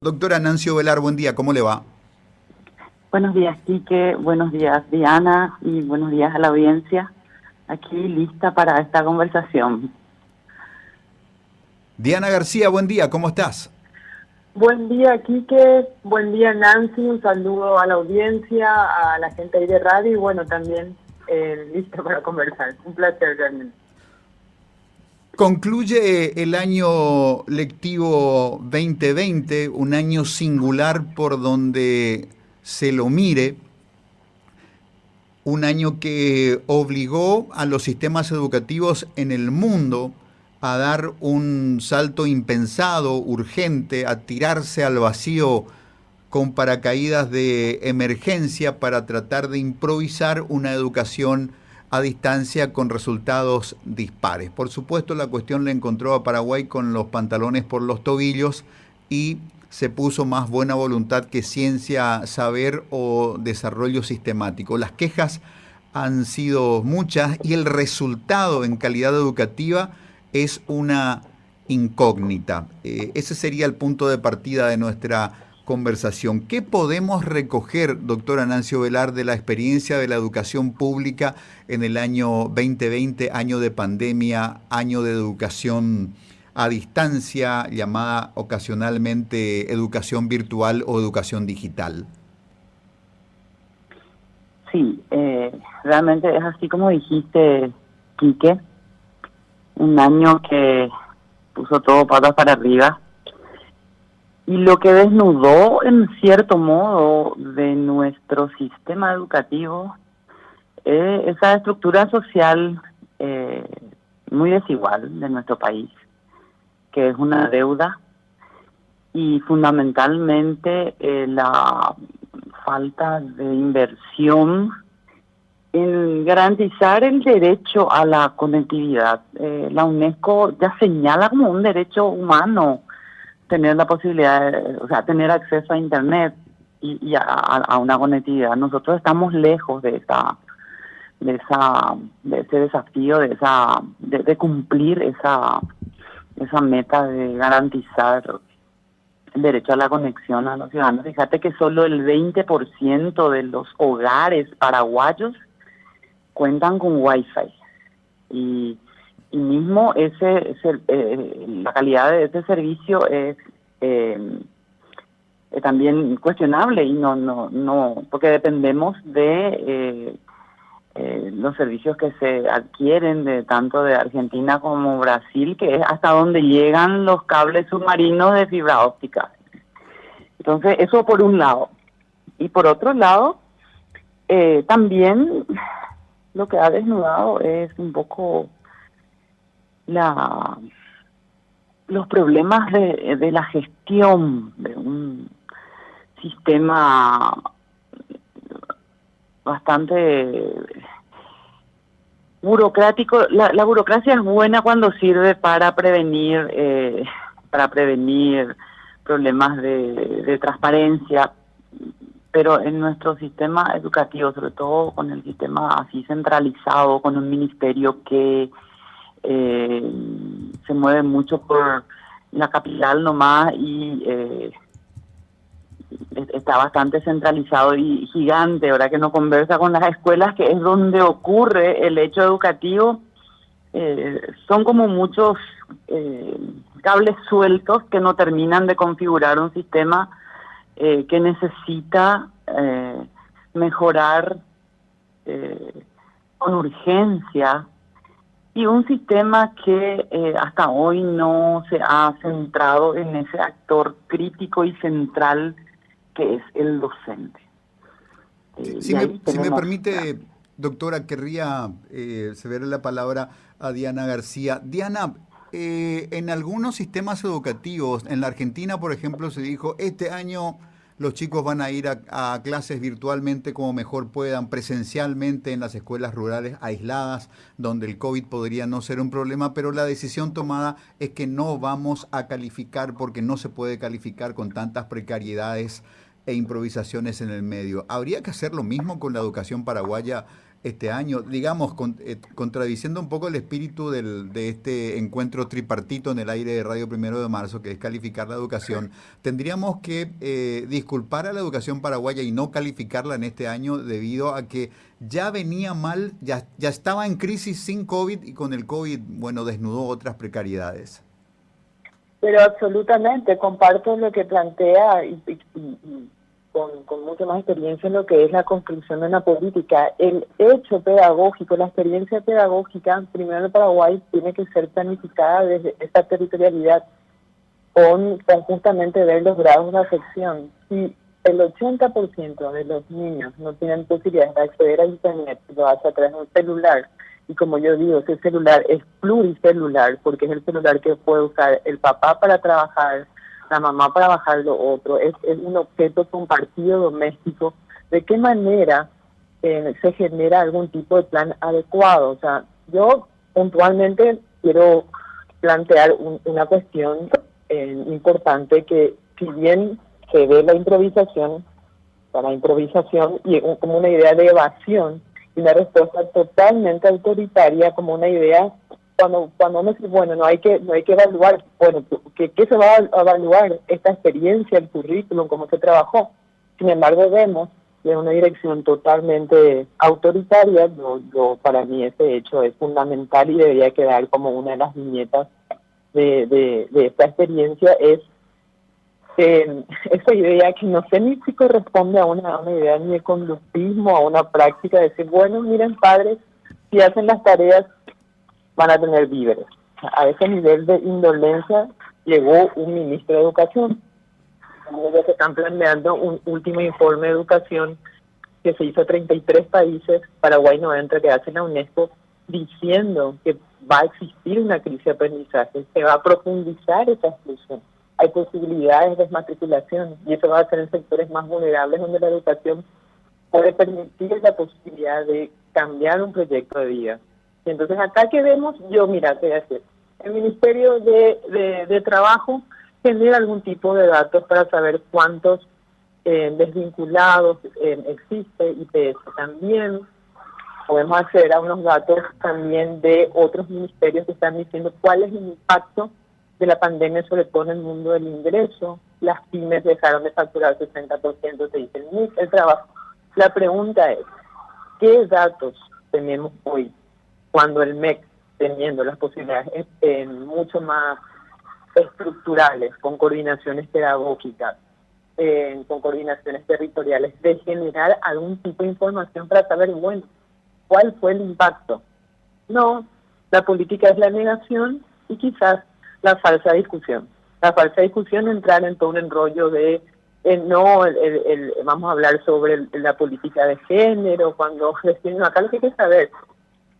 Doctora Nancio Velar, buen día, ¿cómo le va? Buenos días, Quique, buenos días, Diana, y buenos días a la audiencia. Aquí lista para esta conversación. Diana García, buen día, ¿cómo estás? Buen día, Quique, buen día, Nancy, un saludo a la audiencia, a la gente ahí de radio y bueno, también eh, lista para conversar. Un placer realmente. Concluye el año lectivo 2020, un año singular por donde se lo mire, un año que obligó a los sistemas educativos en el mundo a dar un salto impensado, urgente, a tirarse al vacío con paracaídas de emergencia para tratar de improvisar una educación a distancia con resultados dispares. Por supuesto, la cuestión le encontró a Paraguay con los pantalones por los tobillos y se puso más buena voluntad que ciencia, saber o desarrollo sistemático. Las quejas han sido muchas y el resultado en calidad educativa es una incógnita. Eh, ese sería el punto de partida de nuestra conversación. ¿Qué podemos recoger, doctora Nancio Velar, de la experiencia de la educación pública en el año 2020, año de pandemia, año de educación a distancia, llamada ocasionalmente educación virtual o educación digital? Sí, eh, realmente es así como dijiste, Quique, un año que puso todo patas para arriba y lo que desnudó en cierto modo de nuestro sistema educativo es esa estructura social eh, muy desigual de nuestro país, que es una deuda y fundamentalmente eh, la falta de inversión en garantizar el derecho a la conectividad. Eh, la UNESCO ya señala como un derecho humano tener la posibilidad, de, o sea, tener acceso a Internet y, a, una conectividad. Nosotros estamos lejos de esa, de esa, de ese desafío, de esa, de, cumplir esa, esa meta de garantizar el derecho a la conexión a los ciudadanos. Fíjate que solo el 20% de los hogares paraguayos cuentan con Wi-Fi. Y y mismo ese, eh, la calidad de ese servicio es eh, también cuestionable y no no no porque dependemos de eh, los servicios que se adquieren de tanto de Argentina como Brasil que es hasta donde llegan los cables submarinos de fibra óptica. Entonces eso por un lado. Y por otro lado también lo que ha desnudado es un poco la los problemas de, de la gestión de un sistema bastante burocrático. La, burocracia es buena cuando sirve para prevenir eh, para prevenir problemas de, de transparencia, pero en nuestro sistema educativo, sobre todo con el sistema así centralizado, con un ministerio que eh, se mueve mucho por la capital nomás y eh, está bastante centralizado y gigante, ahora que no conversa con las escuelas, que es donde ocurre el hecho educativo, eh, son como muchos eh, cables sueltos que no terminan de configurar un sistema eh, que necesita mejorar con urgencia y un sistema que eh, hasta hoy no se ha centrado en ese actor crítico y central que es el docente. Eh, si, me, permite, doctora, querría eh, ceder la palabra a Diana García. Diana, eh, en algunos sistemas educativos, en la Argentina, por ejemplo, se dijo, este año los chicos van a ir a, clases virtualmente como mejor puedan, presencialmente en las escuelas rurales aisladas, donde el COVID podría no ser un problema, pero la decisión tomada es que no vamos a calificar porque no se puede calificar con tantas precariedades e improvisaciones en el medio. ¿Habría que hacer lo mismo con la educación paraguaya este año, digamos, eh, contradiciendo un poco el espíritu del, de este encuentro tripartito en el aire de Radio Primero de Marzo, que es calificar la educación, tendríamos que eh, disculpar a la educación paraguaya y no calificarla en este año debido a que ya venía mal, ya, ya estaba en crisis sin COVID y con el COVID, bueno, desnudó otras precariedades. Pero absolutamente, comparto lo que plantea y con, con mucha más experiencia en lo que es la construcción de una política. El hecho pedagógico, la experiencia pedagógica, primero en Paraguay, tiene que ser planificada desde esta territorialidad con, justamente ver los grados de afección. Si el 80% de los niños no tienen posibilidad de acceder a Internet, lo hace a través de un celular, y como yo digo, ese celular es pluricelular, porque es el celular que puede usar el papá para trabajar, la mamá para bajar lo otro, es, es un objeto compartido doméstico. ¿De qué manera eh, se genera algún tipo de plan adecuado? O sea, yo puntualmente quiero plantear una cuestión eh, importante que si bien se ve la improvisación, la improvisación y como una idea de evasión y una respuesta totalmente autoritaria como una idea cuando cuando uno dice, bueno, no hay que no hay que evaluar, bueno, ¿qué, qué se va a evaluar? Esta experiencia, el currículum, cómo se trabajó. Sin embargo, vemos de una dirección totalmente autoritaria, yo, para mí ese hecho es fundamental y debería quedar como una de las viñetas de, de, esta experiencia, es eh, esa idea que no sé ni si corresponde a una, a una idea ni de conductismo, a una práctica de decir, bueno, miren padres, si hacen las tareas van a tener víveres. A ese nivel de indolencia llegó un ministro de Educación. Ya se están planeando un último informe de educación que se hizo a 33 países, Paraguay no entra, que hace la UNESCO, diciendo que va a existir una crisis de aprendizaje, se va a profundizar esa exclusión. Hay posibilidades de desmatriculación y eso va a ser en sectores más vulnerables donde la educación puede permitir la posibilidad de cambiar un proyecto de vida. Entonces acá que vemos, yo mira, te voy El Ministerio de, de, Trabajo genera algún tipo de datos para saber cuántos eh, desvinculados eh, existe IPS. También podemos acceder a unos datos también de otros ministerios que están diciendo cuál es el impacto de la pandemia sobre todo en el mundo del ingreso. Las pymes dejaron de facturar 60%, se dice el trabajo. La pregunta es, ¿qué datos tenemos hoy cuando el MEC, teniendo las posibilidades eh, mucho más estructurales, con coordinaciones pedagógicas, eh, con coordinaciones territoriales, de generar algún tipo de información para saber, bueno, cuál fue el impacto. No, la política es la negación y quizás la falsa discusión. La falsa discusión entrar en todo un enrollo de eh, no, el, vamos a hablar sobre la política de género, cuando gestionan acá lo que hay que saber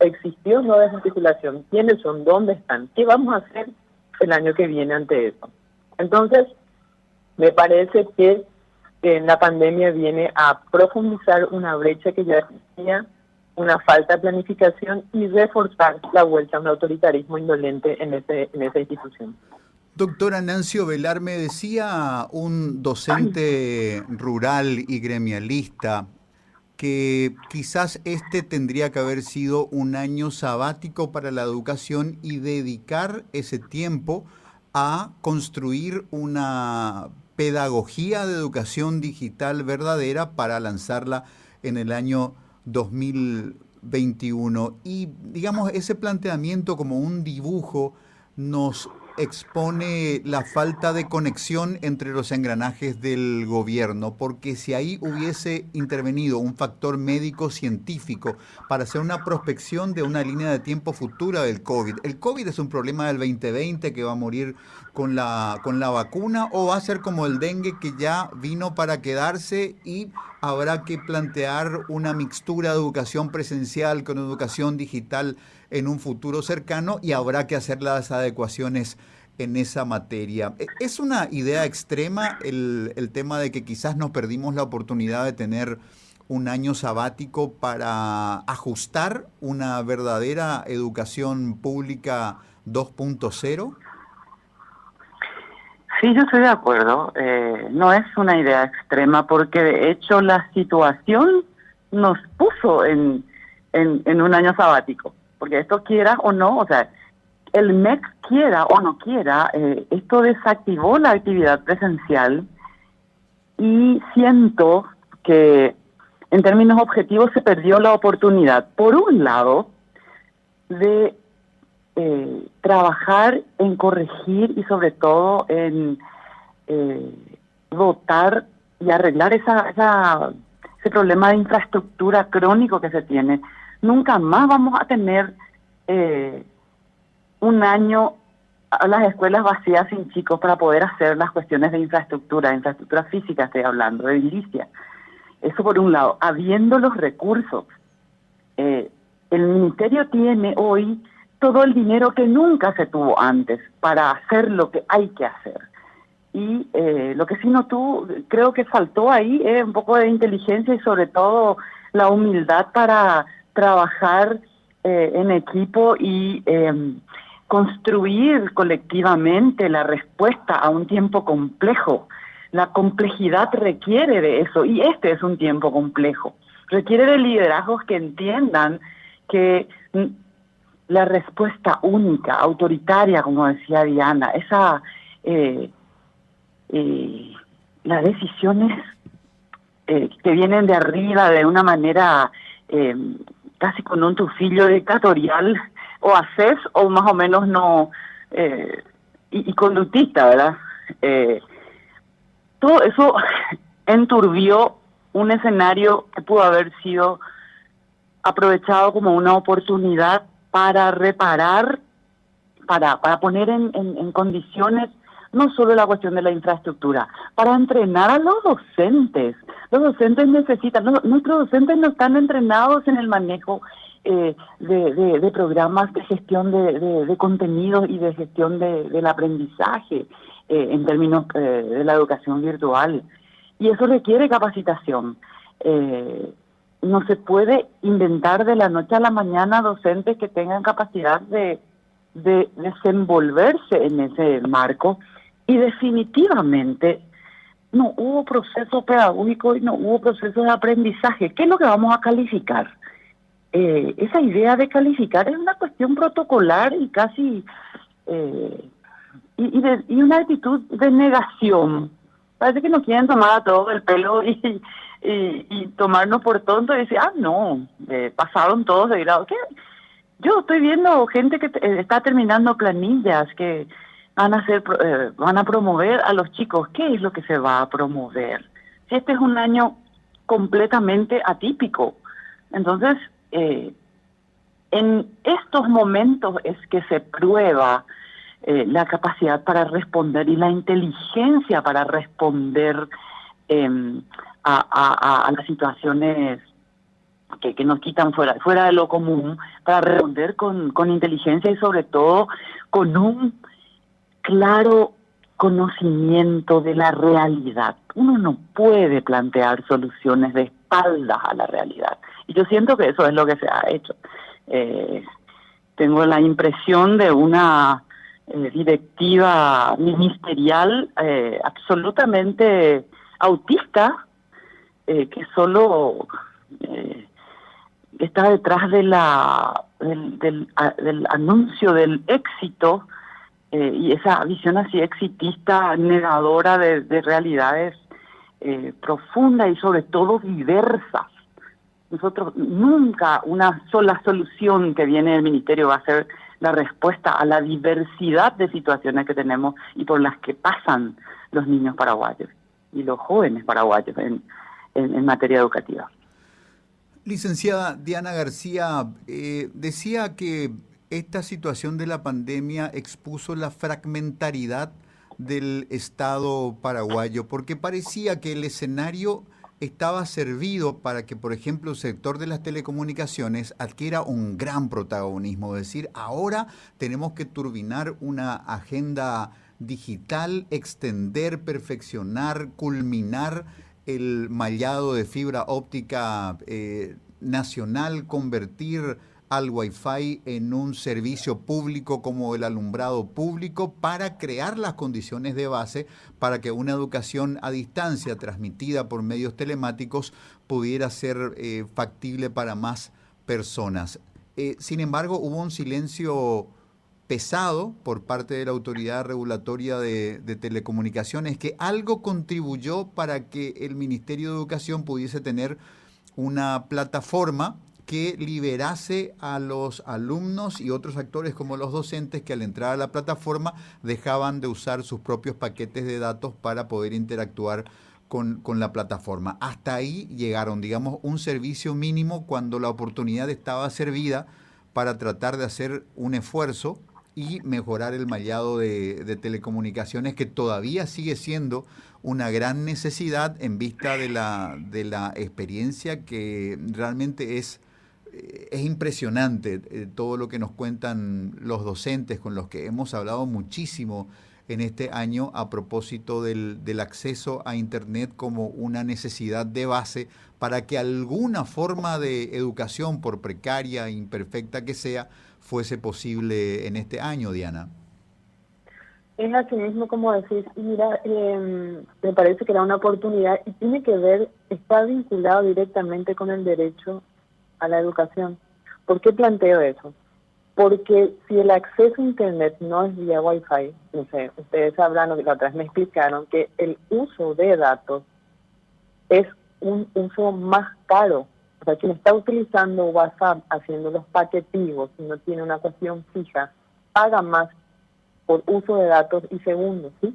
existió no desarticulación, quiénes son, dónde están, qué vamos a hacer el año que viene ante eso. Entonces, me parece que en la pandemia viene a profundizar una brecha que ya existía, una falta de planificación y reforzar la vuelta a un autoritarismo indolente en, ese, en esa institución. Doctora Nancio Velar, me decía un docente rural y gremialista que quizás este tendría que haber sido un año sabático para la educación y dedicar ese tiempo a construir una pedagogía de educación digital verdadera para lanzarla en el año 2021. Y digamos, ese planteamiento como un dibujo nos expone la falta de conexión entre los engranajes del gobierno, porque si ahí hubiese intervenido un factor médico-científico para hacer una prospección de una línea de tiempo futura del COVID, ¿el COVID es un problema del 2020 que va a morir con la, con la vacuna o va a ser como el dengue que ya vino para quedarse y habrá que plantear una mixtura de educación presencial con educación digital? En un futuro cercano y habrá que hacer las adecuaciones en esa materia. E, ¿Es una idea extrema el, el tema de que quizás nos perdimos la oportunidad de tener un año sabático para ajustar una verdadera educación pública 2.0? Sí, yo estoy de acuerdo. Eh, no es una idea extrema porque de hecho la situación nos puso en, en, en un año sabático, porque esto quiera o no, o sea, el MEC quiera o no quiera, eh, esto desactivó la actividad presencial y siento que en términos objetivos se perdió la oportunidad, por un lado, de eh, trabajar en corregir y sobre todo en eh, dotar y arreglar esa, esa, ese problema de infraestructura crónico que se tiene. Nunca más vamos a tener eh, un año a las escuelas vacías sin chicos para poder hacer las cuestiones de infraestructura, infraestructura física estoy hablando, de edilicia. Eso por un lado. Habiendo los recursos, eh, el ministerio tiene hoy todo el dinero que nunca se tuvo antes para hacer lo que hay que hacer. Y eh, lo que sí no tuvo, creo que faltó ahí es un poco de inteligencia y sobre todo la humildad para trabajar eh, en equipo y em, construir colectivamente la respuesta a un tiempo complejo. La complejidad requiere de eso y este es un tiempo complejo. Requiere de liderazgos que entiendan que la respuesta única, autoritaria, como decía Diana, esa eh, eh, las decisiones eh, que vienen de arriba de una manera eh, casi con un tufillo dictatorial, o haces o más o menos no, eh, y, y, conductista, ¿verdad? Eh, todo eso enturbió un escenario que pudo haber sido aprovechado como una oportunidad para reparar, para, para poner en, en, en condiciones no solo la cuestión de la infraestructura, para entrenar a los docentes. Los docentes necesitan, nuestros docentes no están entrenados en el manejo eh, de, programas de gestión de contenidos y de gestión del aprendizaje eh, en términos eh, de la educación virtual. Y eso requiere capacitación. Eh, no se puede inventar de la noche a la mañana docentes que tengan capacidad de, de desenvolverse en ese marco y definitivamente no hubo proceso pedagógico y no hubo proceso de aprendizaje. ¿Qué es lo que vamos a calificar? Eh, esa idea de calificar es una cuestión protocolar y casi eh, y, de, y, una actitud de negación. Parece que nos quieren tomar a todo el pelo y, y, y tomarnos por tonto y decir, ah, no, eh, pasaron todos de grado. ¿Qué? Yo estoy viendo gente que eh, está terminando planillas que van a hacer, eh, van a promover a los chicos. ¿Qué es lo que se va a promover? Este es un año completamente atípico. Entonces, eh, en estos momentos es que se prueba eh, la capacidad para responder y la inteligencia para responder a, a, a, las situaciones que, que, nos quitan fuera, fuera de lo común, para responder con, con inteligencia y sobre todo con un claro conocimiento de la realidad. Uno no puede plantear soluciones de espaldas a la realidad. Y yo siento que eso es lo que se ha hecho. Eh, tengo la impresión de una eh, directiva ministerial eh, absolutamente autista eh, que solo eh, está detrás de la del, del, anuncio del éxito eh, y esa visión así exitista, negadora de, de realidades eh, profundas y sobre todo diversas. Nosotros nunca una sola solución que viene del ministerio va a ser la respuesta a la diversidad de situaciones que tenemos y por las que pasan los niños paraguayos y los jóvenes paraguayos en, en, en materia educativa. Licenciada Diana García, eh, decía que esta situación de la pandemia expuso la fragmentaridad del Estado paraguayo, porque parecía que el escenario estaba servido para que, por ejemplo, el sector de las telecomunicaciones adquiera un gran protagonismo, es decir, ahora tenemos que turbinar una agenda digital, extender, perfeccionar, culminar el mallado de fibra óptica eh, nacional, convertir al Wi-Fi en un servicio público como el alumbrado público para crear las condiciones de base para que una educación a distancia transmitida por medios telemáticos pudiera ser eh, factible para más personas. Eh, sin embargo, hubo un silencio pesado por parte de la autoridad regulatoria de, telecomunicaciones que algo contribuyó para que el Ministerio de Educación pudiese tener una plataforma que liberase a los alumnos y otros actores como los docentes que al entrar a la plataforma dejaban de usar sus propios paquetes de datos para poder interactuar con, con, la plataforma. Hasta ahí llegaron, digamos, un servicio mínimo cuando la oportunidad estaba servida para tratar de hacer un esfuerzo y mejorar el mallado de, telecomunicaciones que todavía sigue siendo una gran necesidad en vista de la, de la experiencia que realmente es, es impresionante eh, todo lo que nos cuentan los docentes con los que hemos hablado muchísimo en este año a propósito del, acceso a Internet como una necesidad de base para que alguna forma de educación, por precaria imperfecta que sea, fuese posible en este año, Diana. Es así mismo como decís, mira, eh, me parece que era una oportunidad y tiene que ver, está vinculado directamente con el derecho a la educación. ¿Por qué planteo eso? Porque si el acceso a Internet no es vía Wi-Fi, no sé, ustedes hablan, la otra vez me explicaron que el uso de datos es un uso más caro o sea, quien está utilizando WhatsApp haciendo los paquetivos y no tiene una cuestión fija, paga más por uso de datos y segundos, ¿sí?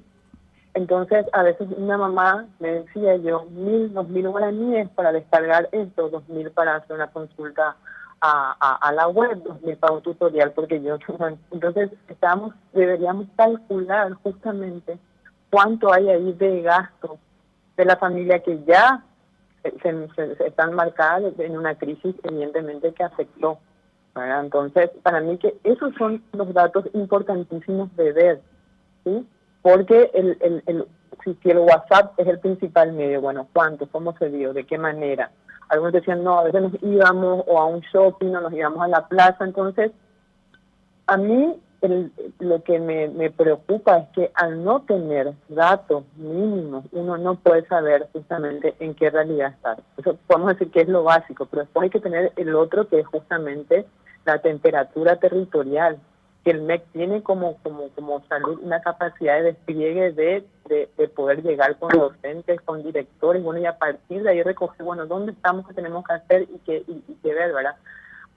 Entonces, a veces una mamá me decía yo, mil, dos mil guaraníes para descargar esto, dos mil para hacer una consulta a, a, la web, dos mil para un tutorial, porque yo... Entonces, estamos, deberíamos calcular justamente cuánto hay ahí de gasto de la familia que ya se, están marcadas en una crisis evidentemente que afectó. Entonces, para mí que esos son los datos importantísimos de ver, ¿sí? Porque el, el, el, si el WhatsApp es el principal medio, bueno, ¿cuánto? ¿Cómo se dio? ¿De qué manera? Algunos decían, no, a veces nos íbamos o a un shopping o nos íbamos a la plaza, entonces, a mí lo que me, me, preocupa es que al no tener datos mínimos, uno no puede saber justamente en qué realidad está. Eso podemos decir que es lo básico, pero después hay que tener el otro que es justamente la temperatura territorial, que el MEC tiene como, como, como salud una capacidad de despliegue de, de, poder llegar con docentes, con directores, bueno, y a partir de ahí recoger, bueno, dónde estamos, qué tenemos que hacer y qué, y, qué ver, ¿verdad?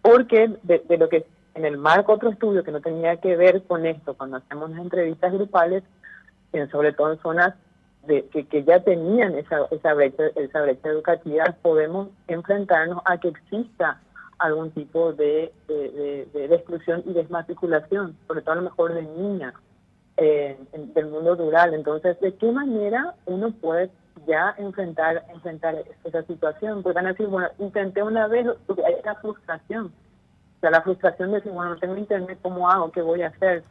Porque de, de lo que en el marco otro estudio que no tenía que ver con esto, cuando hacemos las entrevistas grupales, en, sobre todo en zonas de, que, ya tenían esa, esa, brecha, esa brecha educativa, podemos enfrentarnos a que exista algún tipo de, de, exclusión y desmatriculación, sobre todo a lo mejor de niñas eh, del mundo rural. Entonces, ¿de qué manera uno puede ya enfrentar enfrentar esa situación? Porque van a decir, bueno, intenté una vez, porque hay una frustración o sea, la frustración de decir, bueno, no tengo internet, ¿cómo hago? ¿Qué voy a hacer?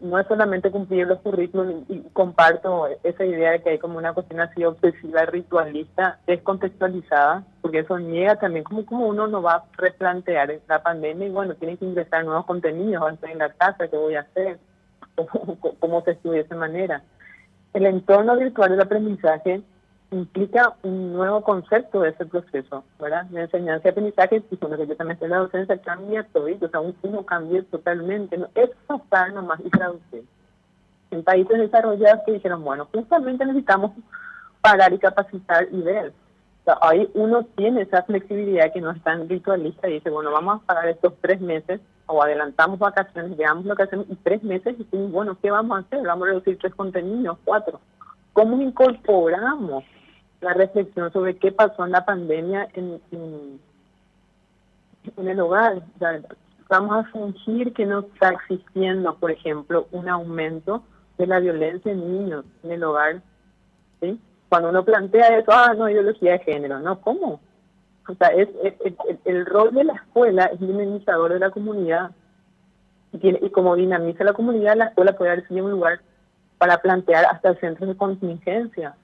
No es solamente cumplir los currículos y, comparto esa idea de que hay como una cuestión así obsesiva, ritualista, descontextualizada, porque eso niega también como, como uno no va a replantear la pandemia y bueno, tiene que ingresar nuevos contenidos, estoy en la casa, ¿qué voy a hacer? ¿Cómo, se estudia de esa manera? El entorno virtual del aprendizaje implica un nuevo concepto de ese proceso, ¿verdad? La enseñanza y aprendizaje, y con lo que yo también estoy en la docencia, cambia todo, o sea, un uno cambia totalmente, ¿no? es pasar nomás y traducir. En países desarrollados que dijeron, bueno, justamente necesitamos parar y capacitar y ver. O sea, ahí uno tiene esa flexibilidad que no es tan ritualista y dice, bueno, vamos a parar estos tres meses o adelantamos vacaciones, veamos lo que hacemos y tres meses y decimos, bueno, ¿qué vamos a hacer? Vamos a reducir tres contenidos, cuatro. ¿Cómo incorporamos la reflexión sobre qué pasó en la pandemia en, en, el hogar. vamos a fingir que no está existiendo, por ejemplo, un aumento de la violencia en niños en el hogar. ¿sí? Cuando uno plantea eso, ah, no, ideología de género, ¿no? ¿Cómo? O sea, es, el, rol de la escuela es dinamizador de la comunidad. Y, tiene, y como dinamiza la comunidad, la escuela puede haber sido un lugar para plantear hasta centros de contingencia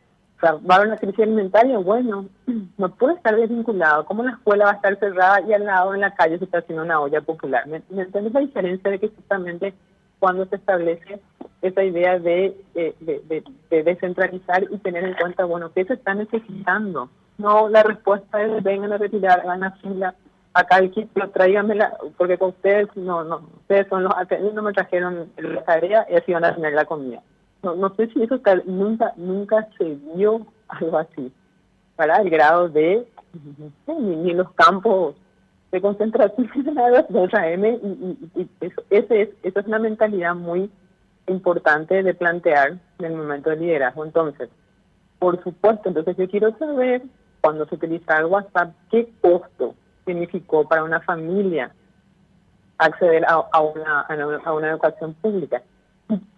va a haber una crisis alimentaria, bueno, no puede estar desvinculado. ¿Cómo la escuela va a estar cerrada y al lado en la calle se está haciendo una olla popular? ¿Me, entiendes la diferencia de que justamente cuando se establece esa idea de, de, de, descentralizar y tener en cuenta, bueno, qué se está necesitando? No, la respuesta es vengan a retirar, van a fila, acá el kit, pero tráigamela, porque con ustedes no, no, ustedes son los no me trajeron la tarea y así van a tener la comida. No, no sé si eso nunca, nunca se vio algo así, para el grado de, ni, los campos de concentración de otra M, y, y, eso, ese es, eso es una mentalidad muy importante de plantear en el momento del liderazgo. Entonces, por supuesto, entonces yo quiero saber, cuando se utiliza el WhatsApp, qué costo significó para una familia acceder a, una, a una educación pública.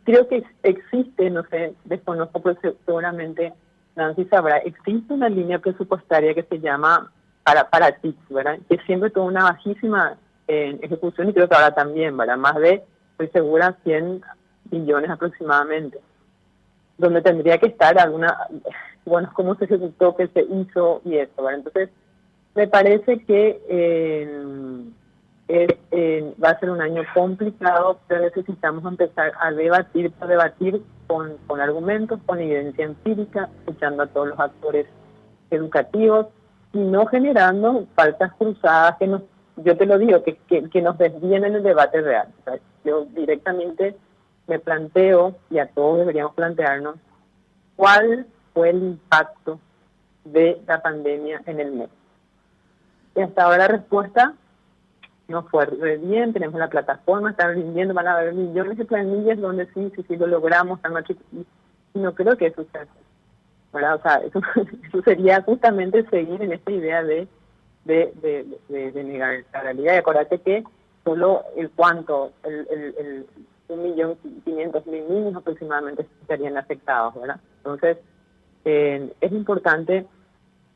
Creo que existe, no sé, desconozco, pero seguramente Nancy sabrá, existe una línea presupuestaria que se llama para, para TICS, ¿verdad? Que siempre tuvo una bajísima eh, ejecución y creo que ahora también, ¿verdad? Más de, estoy segura, 100 millones aproximadamente, donde tendría que estar alguna, bueno, cómo se ejecutó, qué se hizo y eso, ¿verdad? Entonces, me parece que eh, eh, va a ser un año complicado, pero necesitamos empezar a debatir, a debatir con, con argumentos, con evidencia empírica, escuchando a todos los actores educativos y no generando faltas cruzadas que nos, yo te lo digo, que, que, nos desvíen en el debate real. yo directamente me planteo, y a todos deberíamos plantearnos, cuál fue el impacto de la pandemia en el mes. Y hasta ahora la respuesta no fue bien, tenemos la plataforma, están rindiendo, van a haber millones de planillas donde sí, sí, sí lo logramos, y no creo que eso sea ¿verdad? O sea, eso, sería justamente seguir en esta idea de, de, de, negar la realidad. Y acuérdate que solo el cuánto, el, el, un millón quinientos mil niños aproximadamente estarían afectados, ¿verdad? Entonces, eh, es importante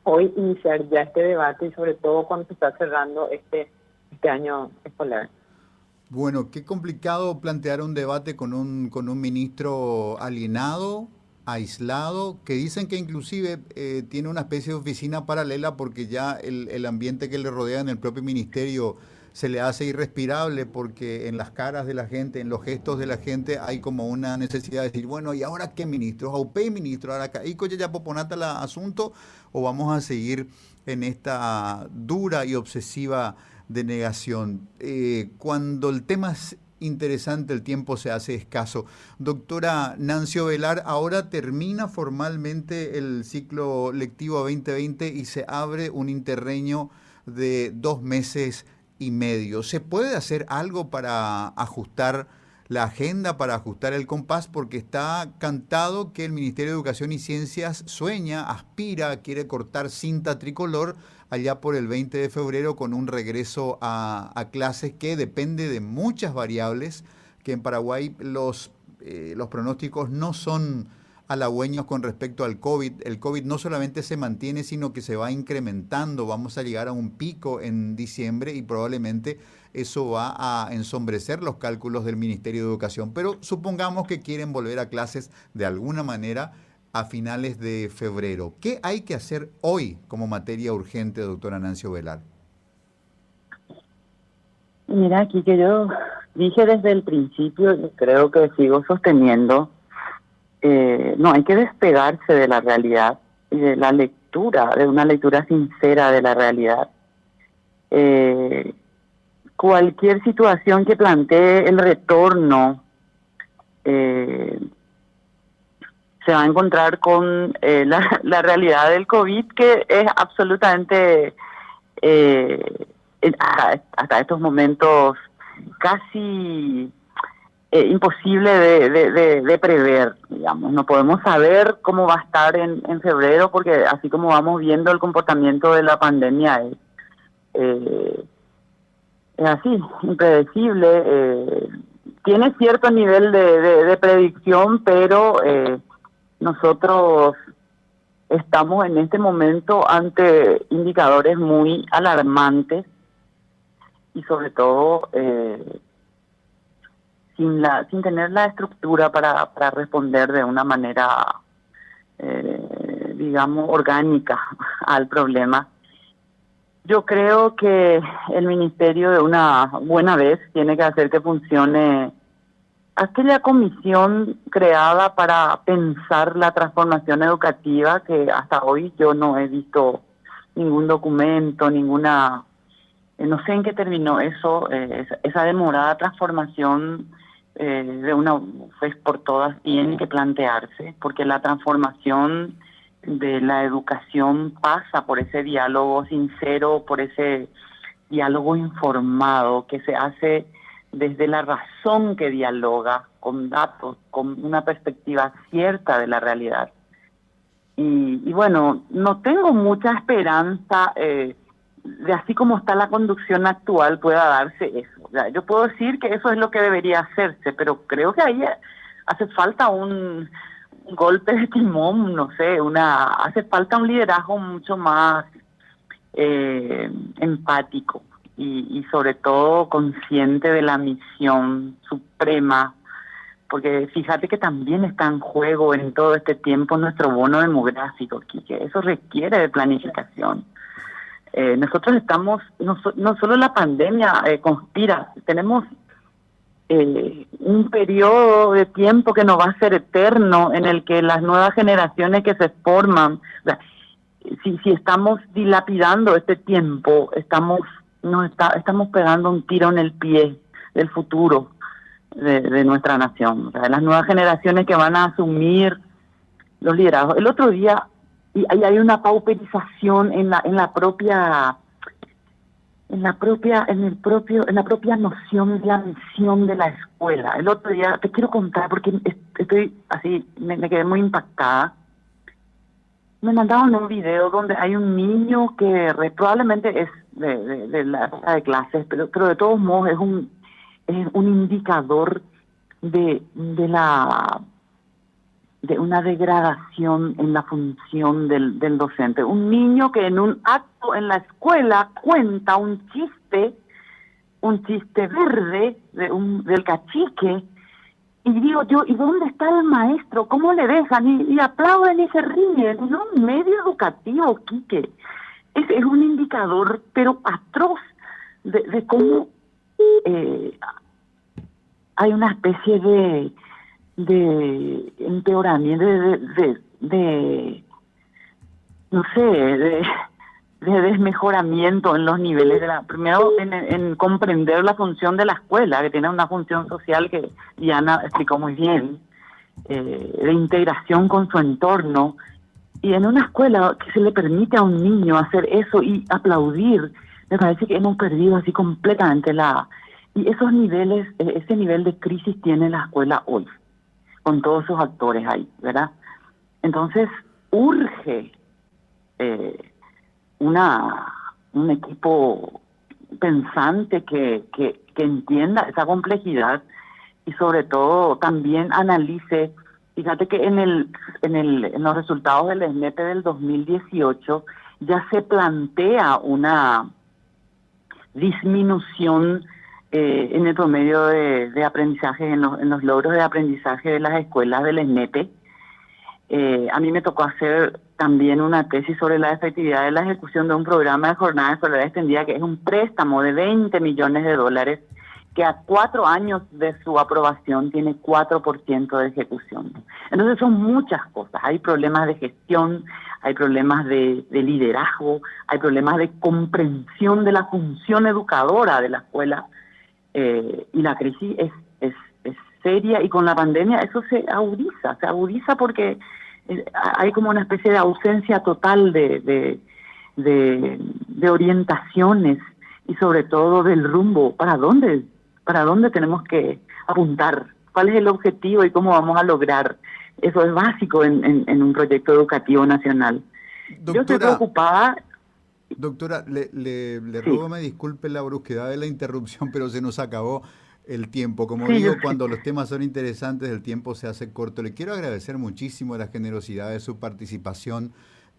hoy iniciar ya este debate y sobre todo cuando se está cerrando este este año escolar. Bueno, qué complicado plantear un debate con un, con un ministro alienado, aislado, que dicen que inclusive eh, tiene una especie de oficina paralela porque ya el, el, ambiente que le rodea en el propio ministerio se le hace irrespirable porque en las caras de la gente, en los gestos de la gente hay como una necesidad de decir, bueno, ¿y ahora qué ministro? ¿Aupé ministro? ¿Ahora ya poponata el asunto? ¿O vamos a seguir en esta dura y obsesiva de negación. Eh, cuando el tema es interesante, el tiempo se hace escaso. Doctora Nancio Velar, ahora termina formalmente el ciclo lectivo 2020 y se abre un interreño de dos meses y medio. ¿Se puede hacer algo para ajustar la agenda, para ajustar el compás? Porque está cantado que el Ministerio de Educación y Ciencias sueña, aspira, quiere cortar cinta tricolor allá por el 20 de febrero con un regreso a, clases que depende de muchas variables, que en Paraguay los, eh, los pronósticos no son halagüeños con respecto al COVID. El COVID no solamente se mantiene, sino que se va incrementando. Vamos a llegar a un pico en diciembre y probablemente eso va a ensombrecer los cálculos del Ministerio de Educación. Pero supongamos que quieren volver a clases de alguna manera a finales de febrero. ¿Qué hay que hacer hoy como materia urgente, doctora Nancio Velar? Mira, aquí que yo dije desde el principio y creo que sigo sosteniendo, eh, no, hay que despegarse de la realidad y de la lectura, de una lectura sincera de la realidad. Eh, cualquier situación que plantee el retorno eh, se va a encontrar con eh, la, la, realidad del COVID que es absolutamente eh, hasta, estos momentos casi eh, imposible de, prever, digamos. No podemos saber cómo va a estar en, febrero porque así como vamos viendo el comportamiento de la pandemia es, es así, impredecible. tiene cierto nivel de, de predicción, pero nosotros estamos en este momento ante indicadores muy alarmantes y sobre todo eh, sin la sin tener la estructura para, para responder de una manera eh, digamos orgánica al problema. Yo creo que el ministerio de una buena vez tiene que hacer que funcione aquella comisión creada para pensar la transformación educativa, que hasta hoy yo no he visto ningún documento, ninguna Eh, no sé en qué terminó eso, eh, esa, demorada transformación eh, de una vez por todas tiene que plantearse, porque la transformación de la educación pasa por ese diálogo sincero, por ese diálogo informado que se hace desde la razón que dialoga con datos, con una perspectiva cierta de la realidad. Y, bueno, no tengo mucha esperanza eh, de así como está la conducción actual pueda darse eso. yo puedo decir que eso es lo que debería hacerse, pero creo que ahí hace falta un, golpe de timón, no sé, una hace falta un liderazgo mucho más eh, empático y, y sobre todo consciente de la misión suprema porque fíjate que también está en juego en todo este tiempo nuestro bono demográfico, que eso requiere de planificación. Eh, nosotros estamos, no, no, solo la pandemia eh, conspira, tenemos eh, un periodo de tiempo que no va a ser eterno en el que las nuevas generaciones que se forman, si, si estamos dilapidando este tiempo, estamos, nos está, estamos pegando un tiro en el pie del futuro de, nuestra nación, sea, las nuevas generaciones que van a asumir los liderazgos. El otro día y hay una pauperización en la en la propia en la propia en el propio en la propia noción de la misión de la escuela. El otro día te quiero contar porque estoy así me, quedé muy impactada. Me mandaron un video donde hay un niño que probablemente es de, la de clases, pero pero de todos modos es un es un indicador de, de la de una degradación en la función del, del docente. Un niño que en un acto en la escuela cuenta un chiste, un chiste verde de un, del cachique, y digo yo, ¿y dónde está el maestro? ¿Cómo le dejan? Y, aplauden y se ríen. No, medio educativo, Quique. Es, es un indicador, pero atroz, de, cómo eh, hay una especie de, de empeoramiento, de, de, no sé, de, de, desmejoramiento en los niveles de la, primero en, comprender la función de la escuela, que tiene una función social que Diana explicó muy bien, eh, de integración con su entorno, y en una escuela que se le permite a un niño hacer eso y aplaudir, me parece que hemos perdido así completamente la, y esos niveles, e-, ese nivel de crisis tiene la escuela hoy, con todos sus actores ahí, ¿verdad? Entonces, urge eh, una un equipo pensante que, que, que entienda esa complejidad y sobre todo también analice, fíjate que en el en el en los resultados del SNEP del 2018 ya se plantea una disminución eh, en el promedio de, aprendizaje, en los, logros de aprendizaje de las escuelas del SNEPE. Eh, a mí me tocó hacer también una tesis sobre la efectividad de la ejecución de un programa de jornada escolar extendida que es un préstamo de 20 millones de dólares que a cuatro años de su aprobación tiene 4% de ejecución. Entonces son muchas cosas. Hay problemas de gestión, hay problemas de, de, liderazgo, hay problemas de comprensión de la función educadora de la escuela eh, y la crisis es, es, seria y con la pandemia eso se agudiza, se agudiza porque eh, hay como una especie de ausencia total de, de, orientaciones y sobre todo del rumbo, para dónde, para dónde tenemos que apuntar, cuál es el objetivo y cómo vamos a lograr. Eso es básico en, en, un proyecto educativo nacional. Yo estoy preocupada Doctora, le, le, le ruego me disculpe la brusquedad de la interrupción, pero se nos acabó el tiempo. Como digo, cuando los temas son interesantes, el tiempo se hace corto. Le quiero agradecer muchísimo la generosidad de su participación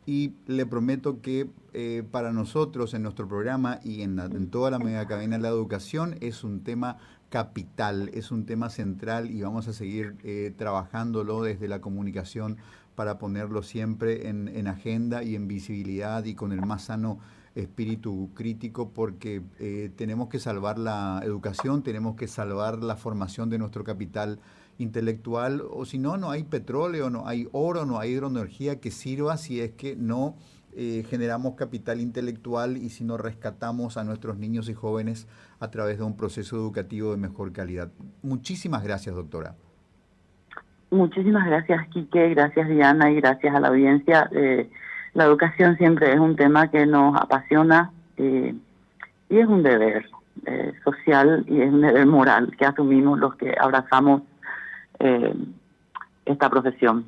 y le prometo que eh, para nosotros en nuestro programa y en, en toda la mega cadena de la educación es un tema capital, es un tema central y vamos a seguir eh, trabajándolo desde la comunicación para ponerlo siempre en, agenda y en visibilidad y con el más sano espíritu crítico porque eh, tenemos que salvar la educación, tenemos que salvar la formación de nuestro capital intelectual o si no, no hay petróleo, no hay oro, no hay hidroenergía que sirva si es que no eh, generamos capital intelectual y si no rescatamos a nuestros niños y jóvenes a través de un proceso educativo de mejor calidad. Muchísimas gracias, doctora. Muchísimas gracias, Quique, gracias, Diana, y gracias a la audiencia. Eh, la educación siempre es un tema que nos apasiona eh, y es un deber social y es un deber moral que asumimos los que abrazamos esta profesión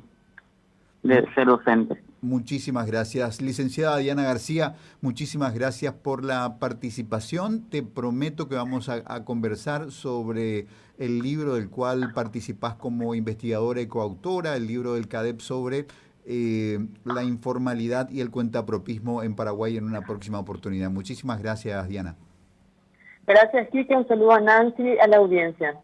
de ser docente. Muchísimas gracias. Licenciada Diana García, muchísimas gracias por la participación. Te prometo que vamos a, conversar sobre el libro del cual participás como investigadora y coautora, el libro del CADEP sobre eh, la informalidad y el cuentapropismo en Paraguay en una próxima oportunidad. Muchísimas gracias, Diana. Gracias, Kike. Un saludo a Nancy, a la audiencia.